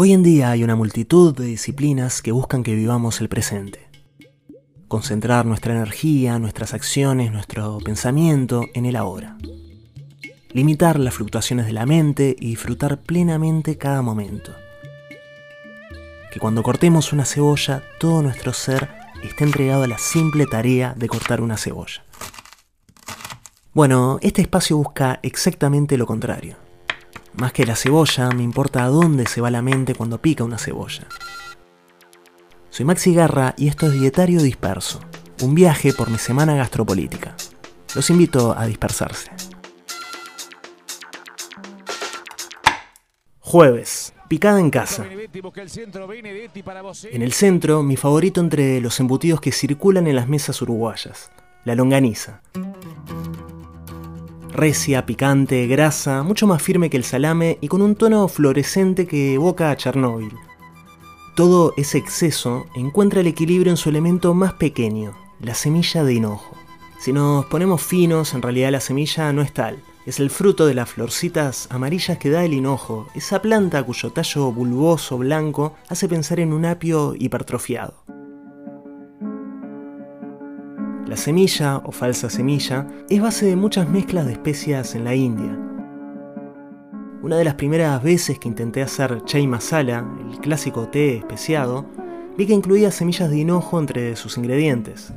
Hoy en día hay una multitud de disciplinas que buscan que vivamos el presente. Concentrar nuestra energía, nuestras acciones, nuestro pensamiento en el ahora. Limitar las fluctuaciones de la mente y disfrutar plenamente cada momento. Que cuando cortemos una cebolla, todo nuestro ser esté entregado a la simple tarea de cortar una cebolla. Bueno, este espacio busca exactamente lo contrario más que la cebolla, me importa a dónde se va la mente cuando pica una cebolla. Soy Maxi Garra y esto es Dietario Disperso, un viaje por mi semana gastropolítica. Los invito a dispersarse. Jueves, picada en casa. En el centro, mi favorito entre los embutidos que circulan en las mesas uruguayas, la longaniza recia, picante, grasa, mucho más firme que el salame y con un tono fluorescente que evoca a Chernóbil. Todo ese exceso encuentra el equilibrio en su elemento más pequeño, la semilla de hinojo. Si nos ponemos finos, en realidad la semilla no es tal. Es el fruto de las florcitas amarillas que da el hinojo, esa planta cuyo tallo bulboso blanco hace pensar en un apio hipertrofiado. La semilla, o falsa semilla, es base de muchas mezclas de especias en la India. Una de las primeras veces que intenté hacer chai masala, el clásico té especiado, vi que incluía semillas de hinojo entre sus ingredientes.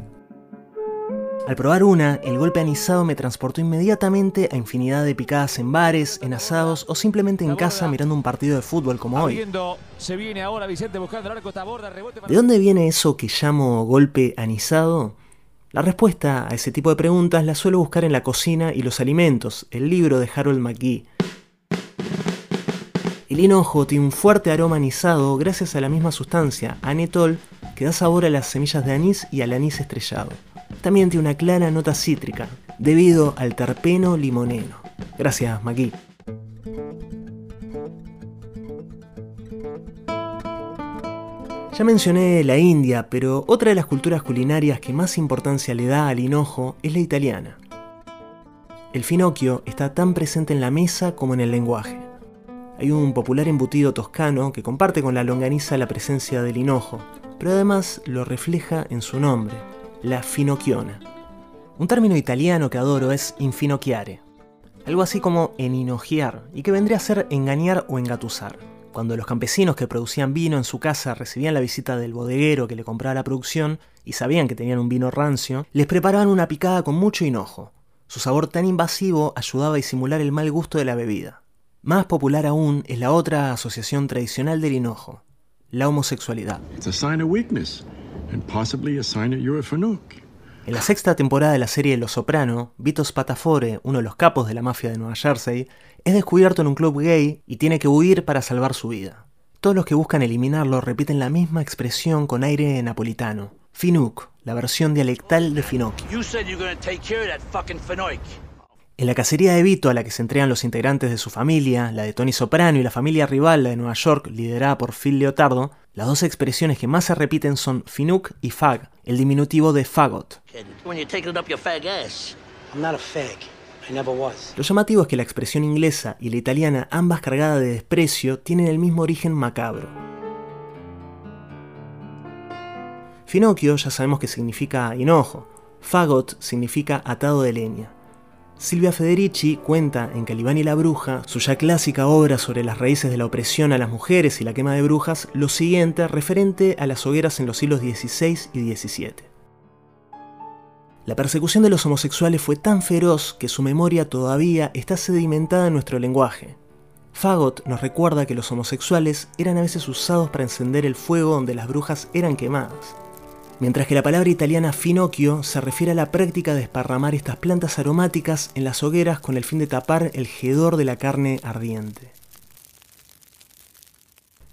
Al probar una, el golpe anisado me transportó inmediatamente a infinidad de picadas en bares, en asados o simplemente en casa mirando un partido de fútbol como hoy. ¿De dónde viene eso que llamo golpe anisado? La respuesta a ese tipo de preguntas la suelo buscar en La cocina y los alimentos, el libro de Harold McGee. El hinojo tiene un fuerte aroma anisado gracias a la misma sustancia, anetol, que da sabor a las semillas de anís y al anís estrellado. También tiene una clara nota cítrica, debido al terpeno limoneno. Gracias, McGee. Ya mencioné la India, pero otra de las culturas culinarias que más importancia le da al hinojo es la italiana. El finocchio está tan presente en la mesa como en el lenguaje. Hay un popular embutido toscano que comparte con la longaniza la presencia del hinojo, pero además lo refleja en su nombre, la finocchiona. Un término italiano que adoro es infinocchiare, algo así como eninogiar, y que vendría a ser engañar o engatusar. Cuando los campesinos que producían vino en su casa recibían la visita del bodeguero que le compraba la producción y sabían que tenían un vino rancio, les preparaban una picada con mucho hinojo. Su sabor tan invasivo ayudaba a disimular el mal gusto de la bebida. Más popular aún es la otra asociación tradicional del hinojo, la homosexualidad. En la sexta temporada de la serie Los Soprano, Vito Spatafore, uno de los capos de la mafia de Nueva Jersey, es descubierto en un club gay y tiene que huir para salvar su vida. Todos los que buscan eliminarlo repiten la misma expresión con aire napolitano. Finuk, la versión dialectal de Finocchio. En la cacería de Vito a la que se entregan los integrantes de su familia, la de Tony Soprano y la familia rival, la de Nueva York, liderada por Phil Leotardo, las dos expresiones que más se repiten son finuk y fag, el diminutivo de fagot. Lo llamativo es que la expresión inglesa y la italiana, ambas cargadas de desprecio, tienen el mismo origen macabro. Finocchio ya sabemos que significa hinojo, fagot significa atado de leña. Silvia Federici cuenta en Calibán y la Bruja, su ya clásica obra sobre las raíces de la opresión a las mujeres y la quema de brujas, lo siguiente referente a las hogueras en los siglos XVI y XVII. La persecución de los homosexuales fue tan feroz que su memoria todavía está sedimentada en nuestro lenguaje. Fagot nos recuerda que los homosexuales eran a veces usados para encender el fuego donde las brujas eran quemadas mientras que la palabra italiana finocchio se refiere a la práctica de esparramar estas plantas aromáticas en las hogueras con el fin de tapar el hedor de la carne ardiente.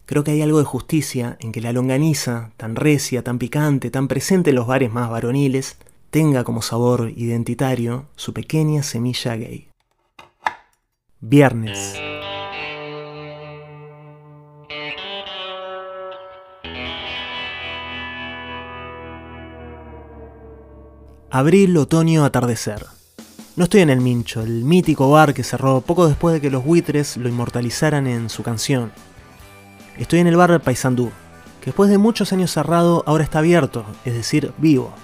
Creo que hay algo de justicia en que la longaniza, tan recia, tan picante, tan presente en los bares más varoniles, tenga como sabor identitario su pequeña semilla gay. Viernes. Abril, otoño, atardecer. No estoy en el Mincho, el mítico bar que cerró poco después de que los buitres lo inmortalizaran en su canción. Estoy en el bar Paysandú, que después de muchos años cerrado ahora está abierto, es decir, vivo.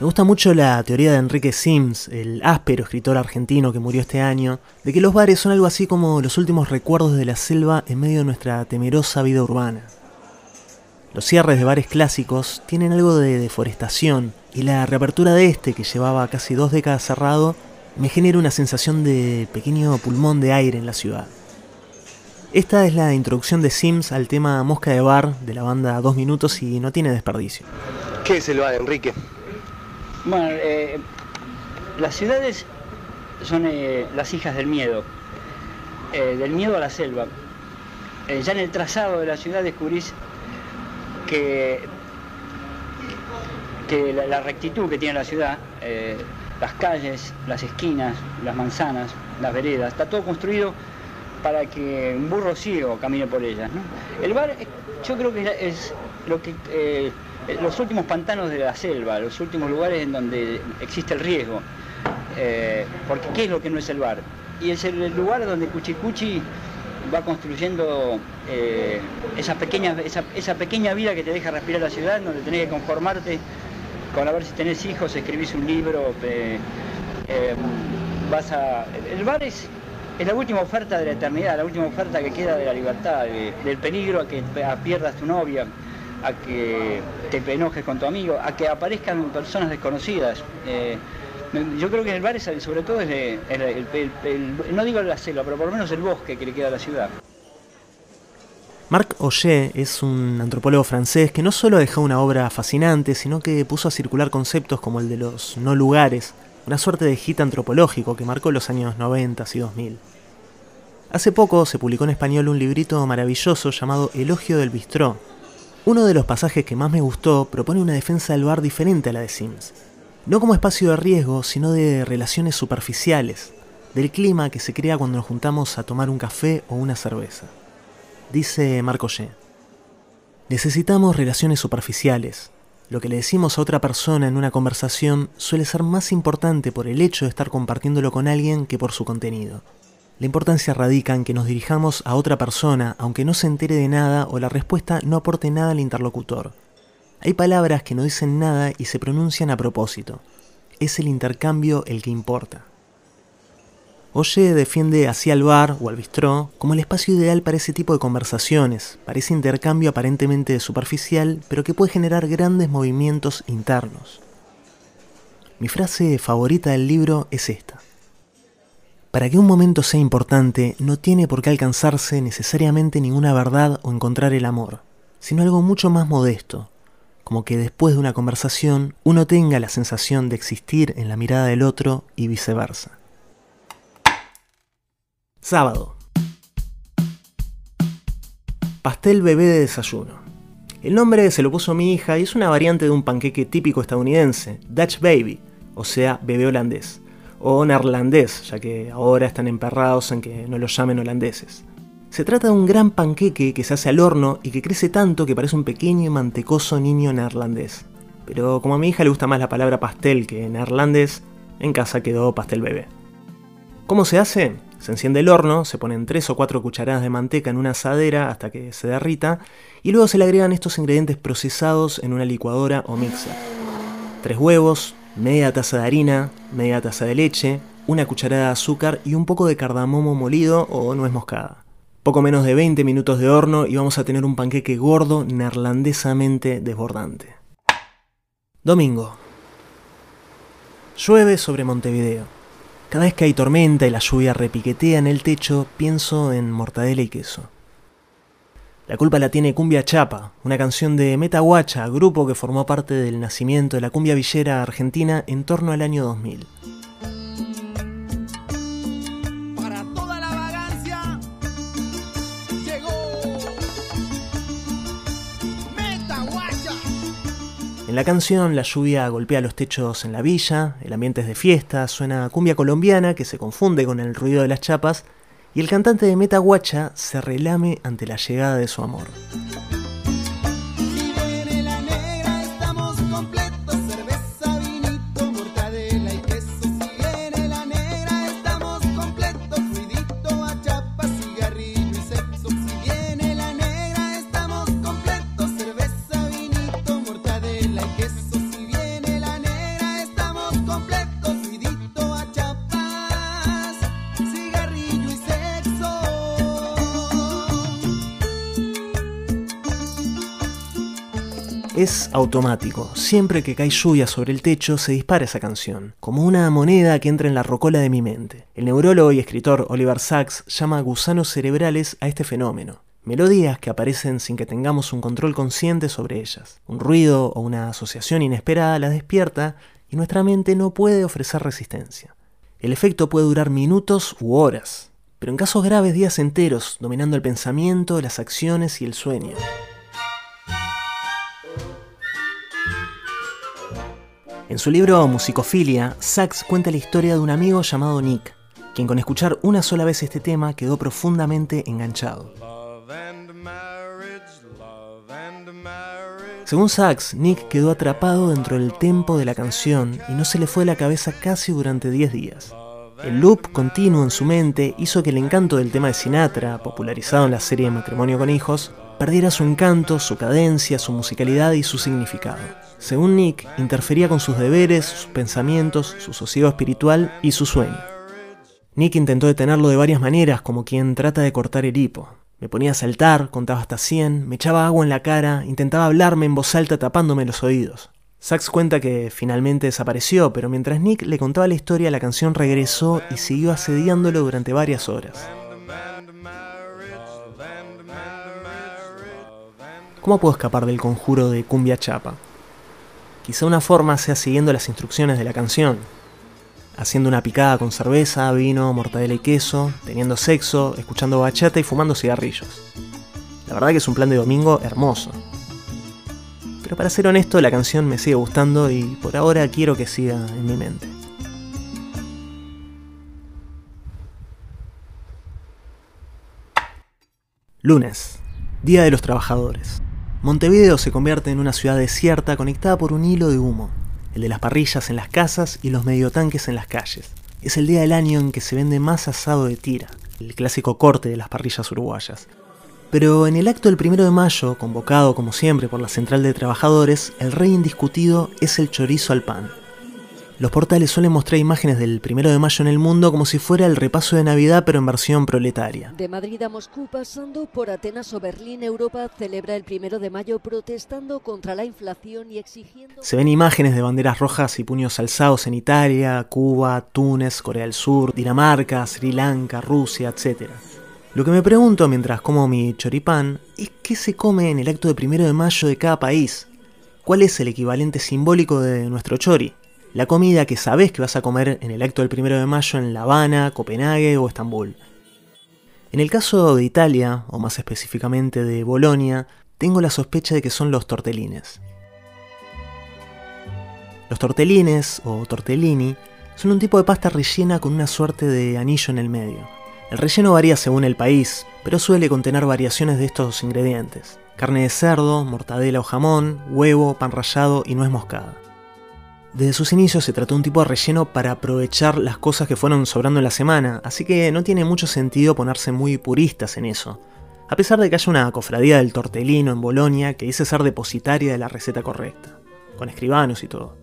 Me gusta mucho la teoría de Enrique Sims, el áspero escritor argentino que murió este año, de que los bares son algo así como los últimos recuerdos de la selva en medio de nuestra temerosa vida urbana. Los cierres de bares clásicos tienen algo de deforestación y la reapertura de este, que llevaba casi dos décadas cerrado, me genera una sensación de pequeño pulmón de aire en la ciudad. Esta es la introducción de Sims al tema Mosca de Bar de la banda Dos Minutos y no tiene desperdicio. ¿Qué es el bar, Enrique? Bueno, eh, las ciudades son eh, las hijas del miedo, eh, del miedo a la selva. ya en el trazado de la ciudad descubrís que, que la, rectitud que tiene la ciudad, las calles, las esquinas, las manzanas, las veredas, está todo construido para que un burro ciego camine por ellas. El bar yo creo que es lo que los últimos pantanos de la selva, los últimos lugares en donde existe el riesgo. Eh, porque ¿qué es lo que no es el bar? Y es el lugar donde Cuchicuchi va construyendo eh, esa, pequeña, esa, pequeña vida que te deja respirar la ciudad, donde tenés que conformarte con a ver si tenés hijos, escribís un libro, vas a... El bar es, es la última oferta de la eternidad, la última oferta que queda de la libertad, del peligro a que pierdas tu novia, a que te enojes con tu amigo, a que aparezcan personas desconocidas. Eh, yo creo que en el bar, sobre todo, es el, no digo la selva, pero por lo menos el bosque que le queda a la ciudad. Marc Auger es un antropólogo francés que no solo dejó una obra fascinante, sino que puso a circular conceptos como el de los no lugares, una suerte de hit antropológico que marcó los años 90 y 2000. Hace poco se publicó en español un librito maravilloso llamado Elogio del Bistró, uno de los pasajes que más me gustó propone una defensa del bar diferente a la de Sims. No como espacio de riesgo, sino de relaciones superficiales, del clima que se crea cuando nos juntamos a tomar un café o una cerveza. Dice Marco G. Necesitamos relaciones superficiales. Lo que le decimos a otra persona en una conversación suele ser más importante por el hecho de estar compartiéndolo con alguien que por su contenido. La importancia radica en que nos dirijamos a otra persona, aunque no se entere de nada o la respuesta no aporte nada al interlocutor. Hay palabras que no dicen nada y se pronuncian a propósito. Es el intercambio el que importa. Oye defiende así al bar o al bistró como el espacio ideal para ese tipo de conversaciones, para ese intercambio aparentemente superficial, pero que puede generar grandes movimientos internos. Mi frase favorita del libro es esta. Para que un momento sea importante, no tiene por qué alcanzarse necesariamente ninguna verdad o encontrar el amor, sino algo mucho más modesto, como que después de una conversación uno tenga la sensación de existir en la mirada del otro y viceversa. Sábado. Pastel bebé de desayuno. El nombre se lo puso mi hija y es una variante de un panqueque típico estadounidense, Dutch Baby, o sea, bebé holandés o neerlandés, ya que ahora están emperrados en que no los llamen holandeses. Se trata de un gran panqueque que se hace al horno y que crece tanto que parece un pequeño y mantecoso niño neerlandés. Pero como a mi hija le gusta más la palabra pastel que neerlandés, en casa quedó pastel bebé. ¿Cómo se hace? Se enciende el horno, se ponen 3 o 4 cucharadas de manteca en una asadera hasta que se derrita y luego se le agregan estos ingredientes procesados en una licuadora o mixer. Tres huevos, media taza de harina, media taza de leche, una cucharada de azúcar y un poco de cardamomo molido o nuez moscada. Poco menos de 20 minutos de horno y vamos a tener un panqueque gordo neerlandesamente desbordante. Domingo. Llueve sobre Montevideo. Cada vez que hay tormenta y la lluvia repiquetea en el techo, pienso en mortadela y queso. La culpa la tiene Cumbia Chapa, una canción de Metahuacha, grupo que formó parte del nacimiento de la cumbia villera argentina en torno al año 2000. Para toda la vagancia llegó En la canción la lluvia golpea los techos en la villa, el ambiente es de fiesta, suena cumbia colombiana que se confunde con el ruido de las chapas y el cantante de Metaguacha se relame ante la llegada de su amor. Es automático. Siempre que cae lluvia sobre el techo se dispara esa canción, como una moneda que entra en la rocola de mi mente. El neurólogo y escritor Oliver Sacks llama gusanos cerebrales a este fenómeno. Melodías que aparecen sin que tengamos un control consciente sobre ellas. Un ruido o una asociación inesperada las despierta y nuestra mente no puede ofrecer resistencia. El efecto puede durar minutos u horas, pero en casos graves días enteros, dominando el pensamiento, las acciones y el sueño. En su libro Musicofilia, Sachs cuenta la historia de un amigo llamado Nick, quien con escuchar una sola vez este tema quedó profundamente enganchado. Según Sachs, Nick quedó atrapado dentro del tempo de la canción y no se le fue la cabeza casi durante 10 días. El loop continuo en su mente hizo que el encanto del tema de Sinatra, popularizado en la serie Matrimonio con Hijos, perdiera su encanto, su cadencia, su musicalidad y su significado. Según Nick, interfería con sus deberes, sus pensamientos, su sosiego espiritual y su sueño. Nick intentó detenerlo de varias maneras, como quien trata de cortar el hipo. Me ponía a saltar, contaba hasta 100, me echaba agua en la cara, intentaba hablarme en voz alta tapándome los oídos. Sachs cuenta que finalmente desapareció, pero mientras Nick le contaba la historia, la canción regresó y siguió asediándolo durante varias horas. ¿Cómo puedo escapar del conjuro de cumbia chapa? Quizá una forma sea siguiendo las instrucciones de la canción, haciendo una picada con cerveza, vino, mortadela y queso, teniendo sexo, escuchando bachata y fumando cigarrillos. La verdad que es un plan de domingo hermoso. Pero para ser honesto, la canción me sigue gustando y por ahora quiero que siga en mi mente. Lunes, Día de los Trabajadores. Montevideo se convierte en una ciudad desierta conectada por un hilo de humo el de las parrillas en las casas y los mediotanques en las calles. Es el día del año en que se vende más asado de tira, el clásico corte de las parrillas uruguayas. Pero en el acto del primero de mayo, convocado como siempre por la Central de Trabajadores, el rey indiscutido es el chorizo al pan. Los portales suelen mostrar imágenes del primero de mayo en el mundo como si fuera el repaso de Navidad pero en versión proletaria. De Madrid a Moscú, pasando por Atenas o Berlín, Europa celebra el primero de mayo protestando contra la inflación y exigiendo. Se ven imágenes de banderas rojas y puños alzados en Italia, Cuba, Túnez, Corea del Sur, Dinamarca, Sri Lanka, Rusia, etc. Lo que me pregunto mientras como mi choripán es qué se come en el acto de primero de mayo de cada país. ¿Cuál es el equivalente simbólico de nuestro chori? la comida que sabes que vas a comer en el acto del primero de mayo en La Habana, Copenhague o Estambul. En el caso de Italia, o más específicamente de Bolonia, tengo la sospecha de que son los tortelines. Los tortelines, o tortellini, son un tipo de pasta rellena con una suerte de anillo en el medio. El relleno varía según el país, pero suele contener variaciones de estos ingredientes. Carne de cerdo, mortadela o jamón, huevo, pan rallado y nuez moscada. Desde sus inicios se trató un tipo de relleno para aprovechar las cosas que fueron sobrando en la semana, así que no tiene mucho sentido ponerse muy puristas en eso. A pesar de que haya una cofradía del tortelino en Bolonia que dice ser depositaria de la receta correcta, con escribanos y todo.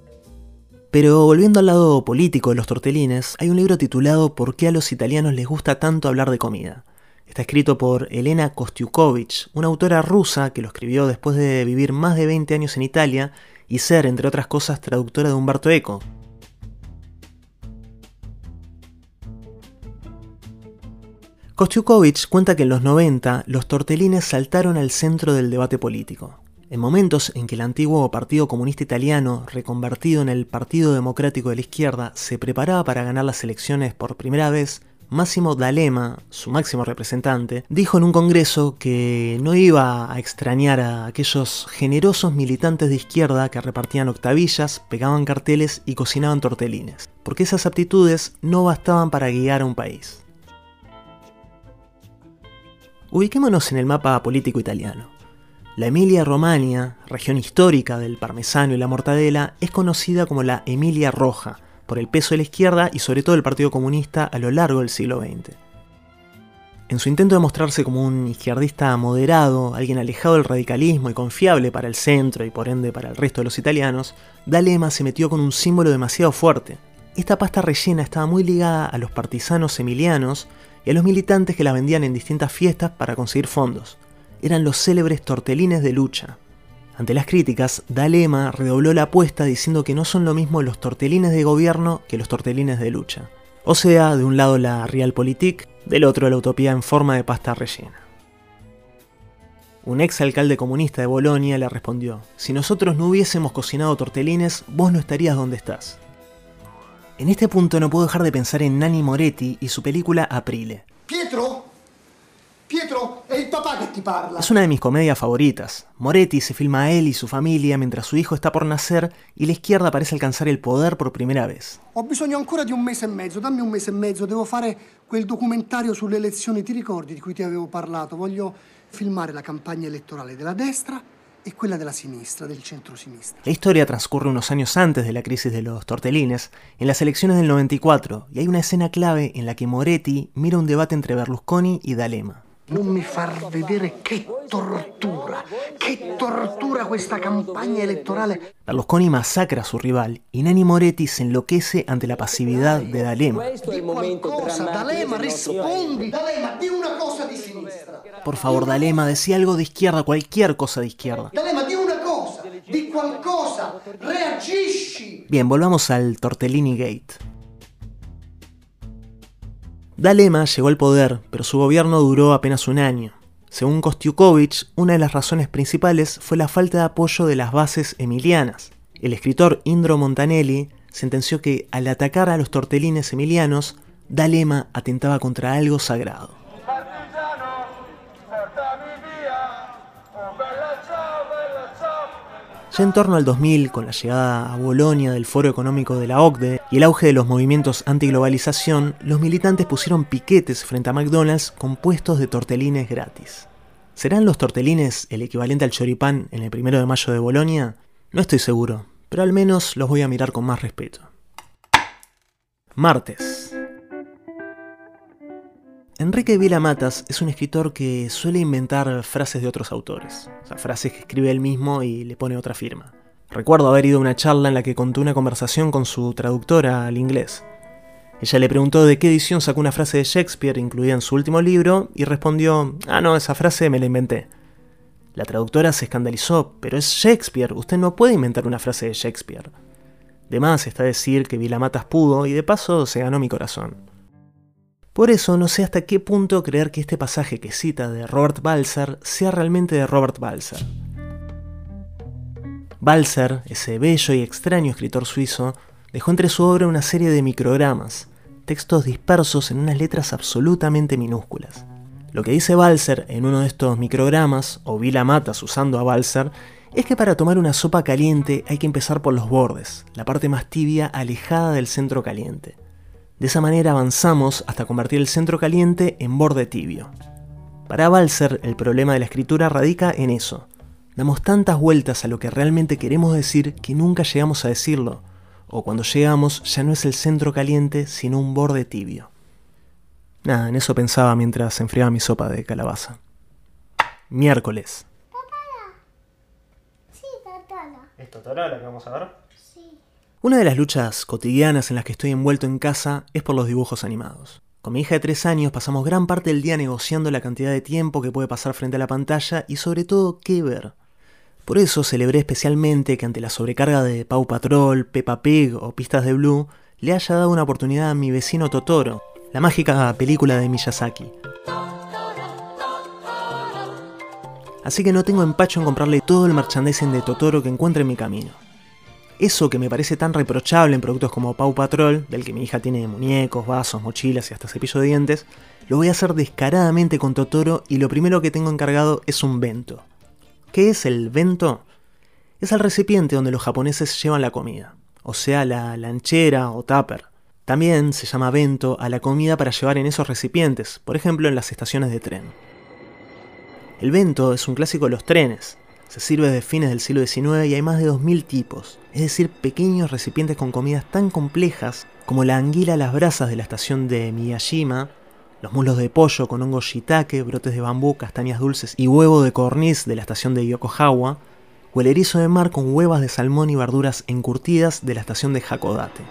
Pero volviendo al lado político de los tortelines, hay un libro titulado ¿Por qué a los italianos les gusta tanto hablar de comida? Está escrito por Elena Kostiukovich, una autora rusa que lo escribió después de vivir más de 20 años en Italia y ser, entre otras cosas, traductora de Humberto Eco. Kostiukovich cuenta que en los 90 los tortelines saltaron al centro del debate político. En momentos en que el antiguo Partido Comunista Italiano, reconvertido en el Partido Democrático de la Izquierda, se preparaba para ganar las elecciones por primera vez, Máximo D'Alema, su máximo representante, dijo en un congreso que no iba a extrañar a aquellos generosos militantes de izquierda que repartían octavillas, pegaban carteles y cocinaban tortelines, porque esas aptitudes no bastaban para guiar a un país. Ubiquémonos en el mapa político italiano. La Emilia Romagna, región histórica del parmesano y la mortadela, es conocida como la Emilia Roja, por el peso de la izquierda y sobre todo el Partido Comunista a lo largo del siglo XX. En su intento de mostrarse como un izquierdista moderado, alguien alejado del radicalismo y confiable para el centro y por ende para el resto de los italianos, D'Alema se metió con un símbolo demasiado fuerte. Esta pasta rellena estaba muy ligada a los partisanos emilianos y a los militantes que la vendían en distintas fiestas para conseguir fondos. Eran los célebres tortelines de lucha. Ante las críticas, Dalema redobló la apuesta diciendo que no son lo mismo los tortelines de gobierno que los tortelines de lucha. O sea, de un lado la realpolitik, del otro la utopía en forma de pasta rellena. Un ex alcalde comunista de Bolonia le respondió, si nosotros no hubiésemos cocinado tortelines, vos no estarías donde estás. En este punto no puedo dejar de pensar en Nanni Moretti y su película Aprile. Pietro? Pietro, è il papà che ti parla. Es una de mis comedias favoritas. Moretti se filma a él y su familia mientras su hijo está por nacer y la izquierda parece alcanzar el poder por primera vez. Ho bisogno ancora di un mese e mezzo, dammi un mese e mezzo, devo fare quel documentario sulle elezioni, ti ricordi di cui ti avevo parlato? Voglio filmare la campagna elettorale della destra e quella della sinistra, del centro-sinistra. La historia transcurre unos años antes de la crisis de los tortelines, en las elecciones del 94, y hay una escena clave en la que Moretti mira un debate entre Berlusconi y D'Alema. Non mi far vedere che tortura, che tortura questa campagna elettorale. Berlusconi masacra a su rival y Nanni Moretti se enloquece ante la pasividad de D'Alema. Di qualcosa, D'Alema, rispondi! D'Alema, di una cosa di sinistra! Por favor, D'Alema, decía algo de izquierda, cualquier cosa de izquierda. D'Alema, di una cosa, di qualcosa, reagisci! Bien, volvamos al Tortellini Gate. D'Alema llegó al poder, pero su gobierno duró apenas un año. Según Kostiukovich, una de las razones principales fue la falta de apoyo de las bases emilianas. El escritor Indro Montanelli sentenció que al atacar a los tortelines emilianos, D'Alema atentaba contra algo sagrado. Ya en torno al 2000, con la llegada a Bolonia del Foro Económico de la OCDE y el auge de los movimientos antiglobalización, los militantes pusieron piquetes frente a McDonald's con puestos de tortelines gratis. ¿Serán los tortelines el equivalente al choripán en el primero de mayo de Bolonia? No estoy seguro, pero al menos los voy a mirar con más respeto. Martes. Enrique Vila Matas es un escritor que suele inventar frases de otros autores, frases que escribe él mismo y le pone otra firma. Recuerdo haber ido a una charla en la que contó una conversación con su traductora al inglés. Ella le preguntó de qué edición sacó una frase de Shakespeare incluida en su último libro y respondió, ah no, esa frase me la inventé. La traductora se escandalizó, pero es Shakespeare, usted no puede inventar una frase de Shakespeare. De más está decir que Vilamatas pudo y de paso se ganó mi corazón. Por eso no sé hasta qué punto creer que este pasaje que cita de Robert Balser sea realmente de Robert Balser. Balser, ese bello y extraño escritor suizo, dejó entre su obra una serie de microgramas, textos dispersos en unas letras absolutamente minúsculas. Lo que dice Balser en uno de estos microgramas, o Vila Matas usando a Balser, es que para tomar una sopa caliente hay que empezar por los bordes, la parte más tibia alejada del centro caliente. De esa manera avanzamos hasta convertir el centro caliente en borde tibio. Para Balser, el problema de la escritura radica en eso. Damos tantas vueltas a lo que realmente queremos decir que nunca llegamos a decirlo, o cuando llegamos ya no es el centro caliente, sino un borde tibio. Nada, en eso pensaba mientras enfriaba mi sopa de calabaza. Miércoles. Sí, Tatala. ¿Es Totara la que vamos a ver? Una de las luchas cotidianas en las que estoy envuelto en casa es por los dibujos animados. Con mi hija de 3 años pasamos gran parte del día negociando la cantidad de tiempo que puede pasar frente a la pantalla y sobre todo qué ver. Por eso celebré especialmente que ante la sobrecarga de Paw Patrol, Peppa Pig o Pistas de Blue, le haya dado una oportunidad a mi vecino Totoro, la mágica película de Miyazaki. Así que no tengo empacho en comprarle todo el merchandising de Totoro que encuentre en mi camino. Eso que me parece tan reprochable en productos como Paw Patrol, del que mi hija tiene muñecos, vasos, mochilas y hasta cepillo de dientes, lo voy a hacer descaradamente con Totoro y lo primero que tengo encargado es un bento. ¿Qué es el bento? Es el recipiente donde los japoneses llevan la comida, o sea, la lanchera o tupper. También se llama bento a la comida para llevar en esos recipientes, por ejemplo en las estaciones de tren. El bento es un clásico de los trenes. Se sirve desde fines del siglo XIX y hay más de 2.000 tipos, es decir, pequeños recipientes con comidas tan complejas como la anguila a las brasas de la estación de Miyajima, los muslos de pollo con hongo shiitake, brotes de bambú, castañas dulces y huevo de codorniz de la estación de Yokohama, o el erizo de mar con huevas de salmón y verduras encurtidas de la estación de Hakodate.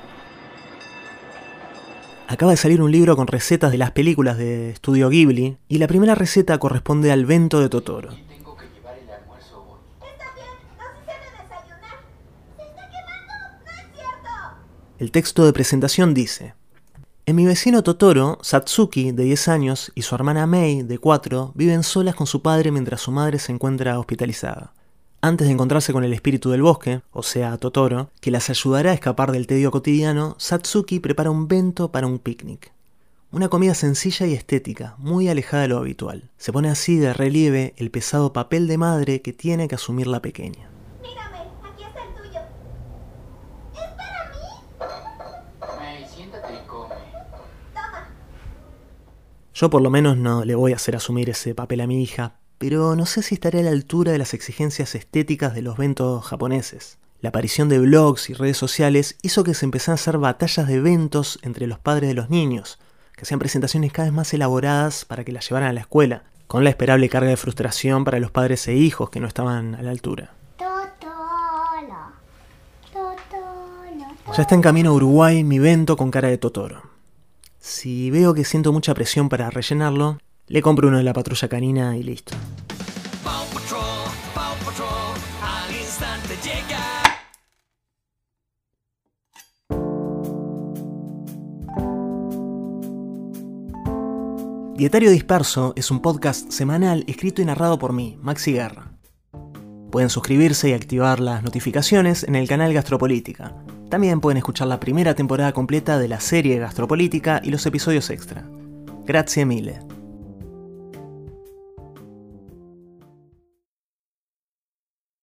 Acaba de salir un libro con recetas de las películas de Estudio Ghibli y la primera receta corresponde al bento de Totoro. Está bien, El texto de presentación dice, en mi vecino Totoro, Satsuki, de 10 años, y su hermana Mei, de 4, viven solas con su padre mientras su madre se encuentra hospitalizada. Antes de encontrarse con el espíritu del bosque, o sea, Totoro, que las ayudará a escapar del tedio cotidiano, Satsuki prepara un bento para un picnic. Una comida sencilla y estética, muy alejada de lo habitual. Se pone así de relieve el pesado papel de madre que tiene que asumir la pequeña. Mírame, aquí está el tuyo. ¿Es para mí? May, siéntate y come. Toma. Yo por lo menos no le voy a hacer asumir ese papel a mi hija, pero no sé si estaré a la altura de las exigencias estéticas de los ventos japoneses. La aparición de blogs y redes sociales hizo que se empezaran a hacer batallas de eventos entre los padres de los niños, que hacían presentaciones cada vez más elaboradas para que las llevaran a la escuela, con la esperable carga de frustración para los padres e hijos que no estaban a la altura. Totoro. Totoro. Ya está en camino a Uruguay mi vento con cara de Totoro. Si veo que siento mucha presión para rellenarlo, le compro uno de la patrulla canina y listo. Paw Patrol, Paw Patrol, al instante llega. Dietario Disperso es un podcast semanal escrito y narrado por mí, Maxi Guerra. Pueden suscribirse y activar las notificaciones en el canal Gastropolítica. También pueden escuchar la primera temporada completa de la serie Gastropolítica y los episodios extra. Grazie mille.